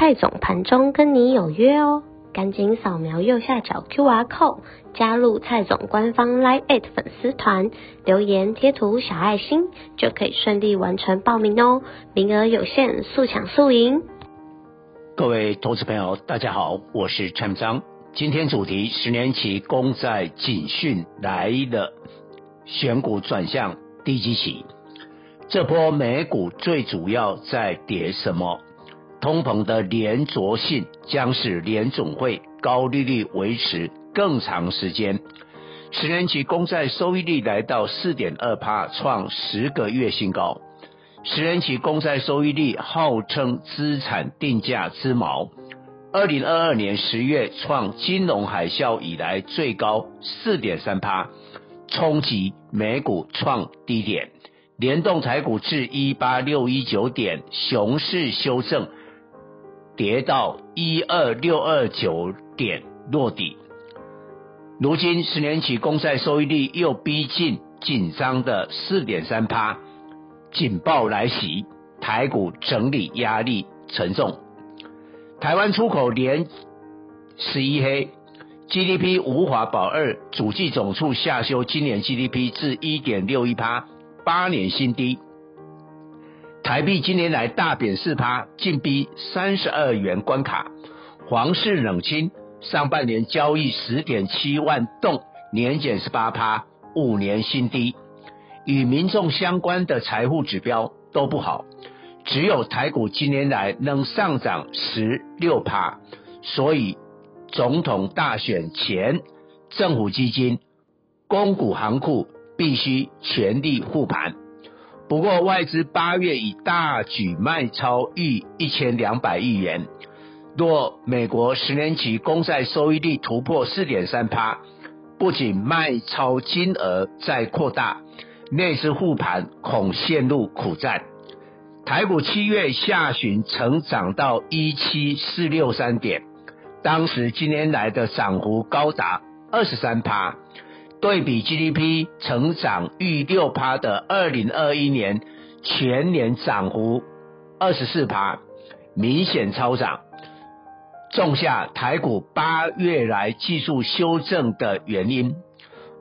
蔡总盘中跟你有约哦，赶紧扫描右下角 QR code 加入蔡总官方 Line@ 粉丝团，留言贴图小爱心就可以顺利完成报名哦，名额有限，速抢速赢。各位投资朋友，大家好，我是蔡章，今天主题十年期公债警讯来了，选股转向低基期，这波美股最主要在跌什么？通膨的连续性将使联总会高利率维持更长时间。十年期公债收益率来到四点二趴，创十个月新高。十年期公债收益率号称资产定价之锚。二零二二年十月创金融海啸以来最高四点三趴，冲击美股创低点，联动台股至一八六一九点，熊市修正。跌到一二六二九点落底，如今十年期公债收益率又逼近紧张的四点三趴，警报来袭，台股整理压力沉重。台湾出口连十一黑，GDP 无法保二，主计总处下修今年 GDP 至一点六一趴，八年新低。台币今年来大贬四趴，进逼三十二元关卡。黄氏冷清，上半年交易十点七万栋，年减十八趴，五年新低。与民众相关的财富指标都不好，只有台股今年来能上涨十六趴。所以总统大选前，政府基金、公股行库必须全力护盘。不过，外资八月已大举卖超逾一千两百亿元。若美国十年期公债收益率突破四点三趴，不仅卖超金额在扩大，内资护盘恐陷入苦战。台股七月下旬曾涨到一七四六三点，当时今年来的涨幅高达二十三趴。对比 GDP 成长逾六趴的二零二一年全年涨幅二十四趴，明显超涨，种下台股八月来技术修正的原因。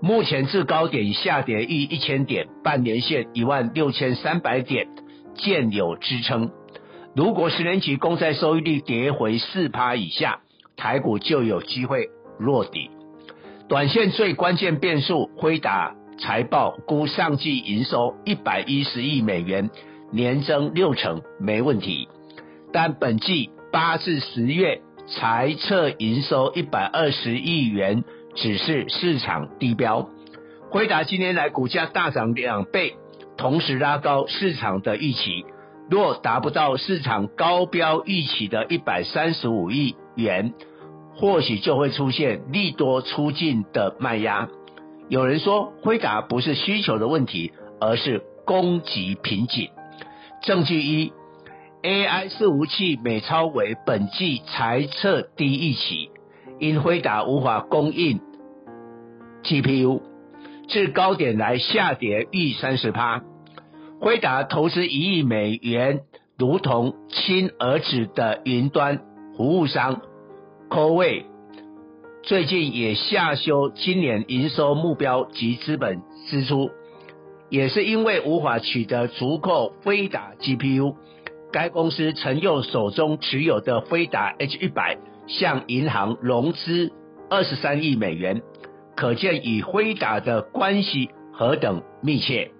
目前至高点下跌逾一千点，半年线一万六千三百点见有支撑。如果十年期公债收益率跌回四趴以下，台股就有机会落底。短线最关键变数，辉达财报估上季营收一百一十亿美元，年增六成没问题。但本季八至十月财测营收一百二十亿元，只是市场低标。辉达今年来股价大涨两倍，同时拉高市场的预期。若达不到市场高标预期的一百三十五亿元。或许就会出现利多出尽的卖压。有人说，辉达不是需求的问题，而是供给瓶颈。证据一：AI 伺服器美超为本季财测低预期，因辉达无法供应 GPU，至高点来下跌逾三十趴。辉达投资一亿美元，如同亲儿子的云端服务商。CoreWeave 最近也下修今年营收目标及资本支出，也是因为无法取得足够飞达 GPU。该公司曾用手中持有的飞达 H100 向银行融资二十三亿美元，可见与辉达的关系何等密切。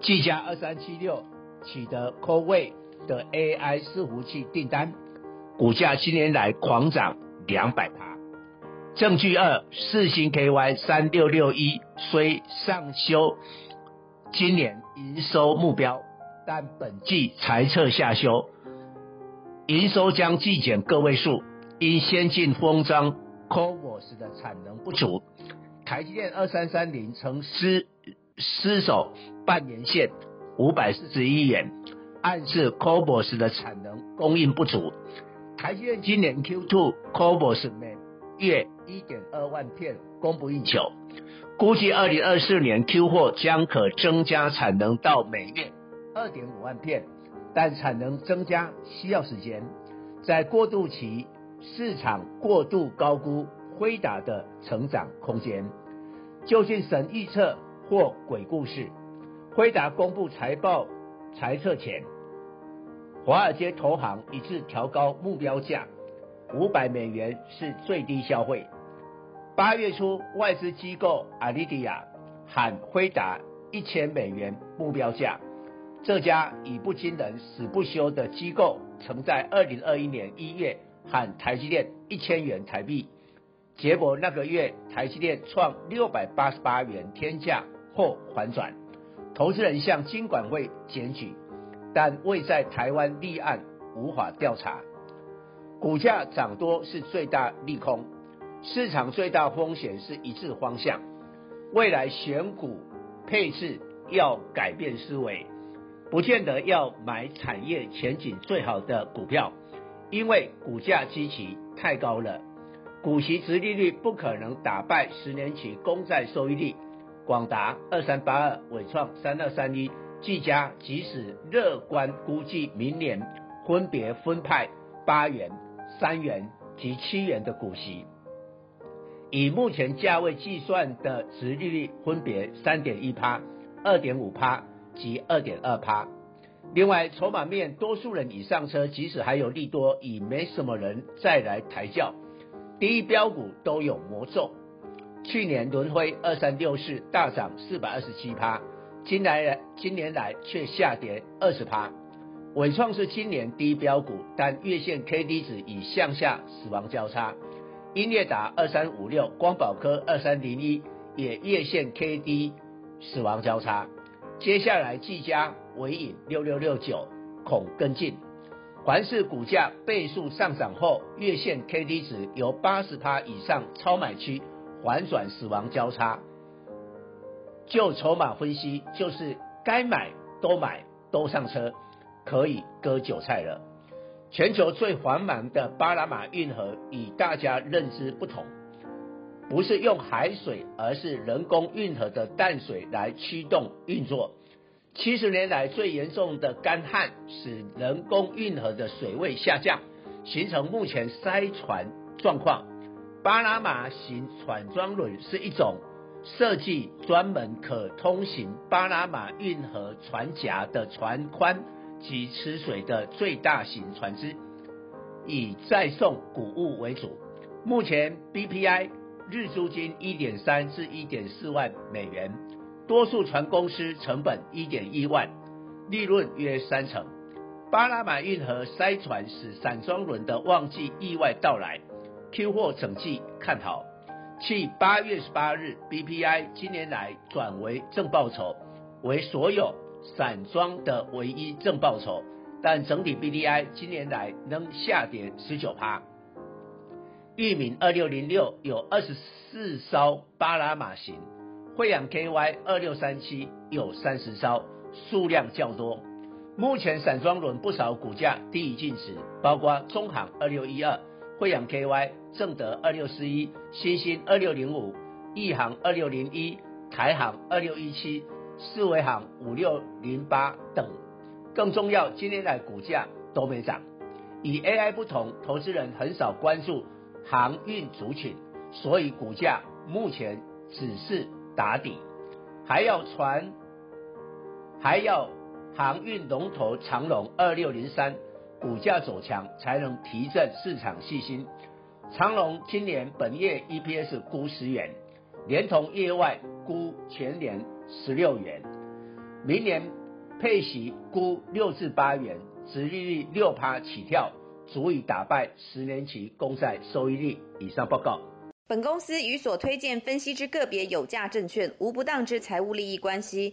技嘉二三七六取得 CoreWeave 的 AI 伺服器订单，股价今年来狂涨。两百趴。证据二，四星 KY 三六六一虽上修今年营收目标，但本季财测下修，营收将季减个位数，因先进封装 CoWoS 的产能不足，台积电二三三零曾失失守半年线五百四十一元，暗示 CoWoS 的产能供应不足。台积电今年 Q2 Cobos 每月一点二万片供不应求，估计二零二四年 Q 货将可增加产能到每月二点五万片，但产能增加需要时间，在过渡期。市场过度高估辉达的成长空间，究竟神预测或鬼故事？辉达公布财报财测前，华尔街投行一致调高目标价，五百美元是最低消费。八月初，外资机构阿里迪亚喊辉达一千美元目标价，这家语不惊人死不休的机构，曾在二零二一年一月。喊台积电一千元台币，结果那个月台积电创六百八十八元天价后反转，投资人向金管会检举，但未在台湾立案，无法调查。股价涨多是最大利空，市场最大风险是一致方向。未来选股配置要改变思维，不见得要买产业前景最好的股票。因为股价基期太高了，股息殖利率不可能打败十年期公债收益率。广达二三八二、纬创三二三一、技嘉即使乐观估计明年分别分派八元、三元及七元的股息，以目前价位计算的殖利率分别三点一趴、二点五趴及二点二趴。另外，筹码面多数人已上车，即使还有利多，已没什么人再来抬轿。第一标股都有魔咒，去年轮辉二三六四大涨四百二十七趴，今来今年来却下跌二十趴。伟创是今年第一标股，但月线 K D 值已向下死亡交叉。英业达二三五六、光宝科二三零一也月线 K D 死亡交叉。接下来技嘉。纬颖六六六九恐跟进，凡是股价倍数上涨后，月线 K D 值由八十趴以上超买区反转死亡交叉，就筹码分析，就是该买都买都上车，可以割韭菜了。全球最繁忙的巴拿马运河与大家认知不同，不是用海水，而是人工运河的淡水来驱动运作。七十年来最严重的干旱，使人工运河的水位下降，形成目前塞船状况。巴拿马型船装轮是一种设计专门可通行巴拿马运河船夹的船宽及吃水的最大型船只，以载送谷物为主。目前 BPI 日租金一点三至一点四万美元。多数船公司成本一点一万，利润约三成。巴拿马运河塞船使散装轮的旺季意外到来，Q 货整季看好。其八月十八日，BPI 今年来转为正报酬，为所有散装的唯一正报酬，但整体 BDI 今年来仍下跌十九趴。裕民二六零六有二十四艘巴拿马型。慧洋 KY 二六三七有三十艘，数量较多。目前散装轮不少股价低于净值，包括中航二六一二、慧洋 KY、正德二六四一、新兴二六零五、亿航二六零一、台航二六一七、四维航五六零八等。更重要，今天的股价都没涨。与 AI 不同，投资人很少关注航运族群，所以股价目前只是。打底，还要传，还要航运龙头长龙二六零三股价走强，才能提振市场信心。长隆今年本业 EPS 估十元，连同业外估全年十六元，明年配息估六至八元，殖利率六趴起跳，足以打败十年期公债收益率。以上报告。本公司与所推荐分析之个别有价证券无不当之财务利益关系。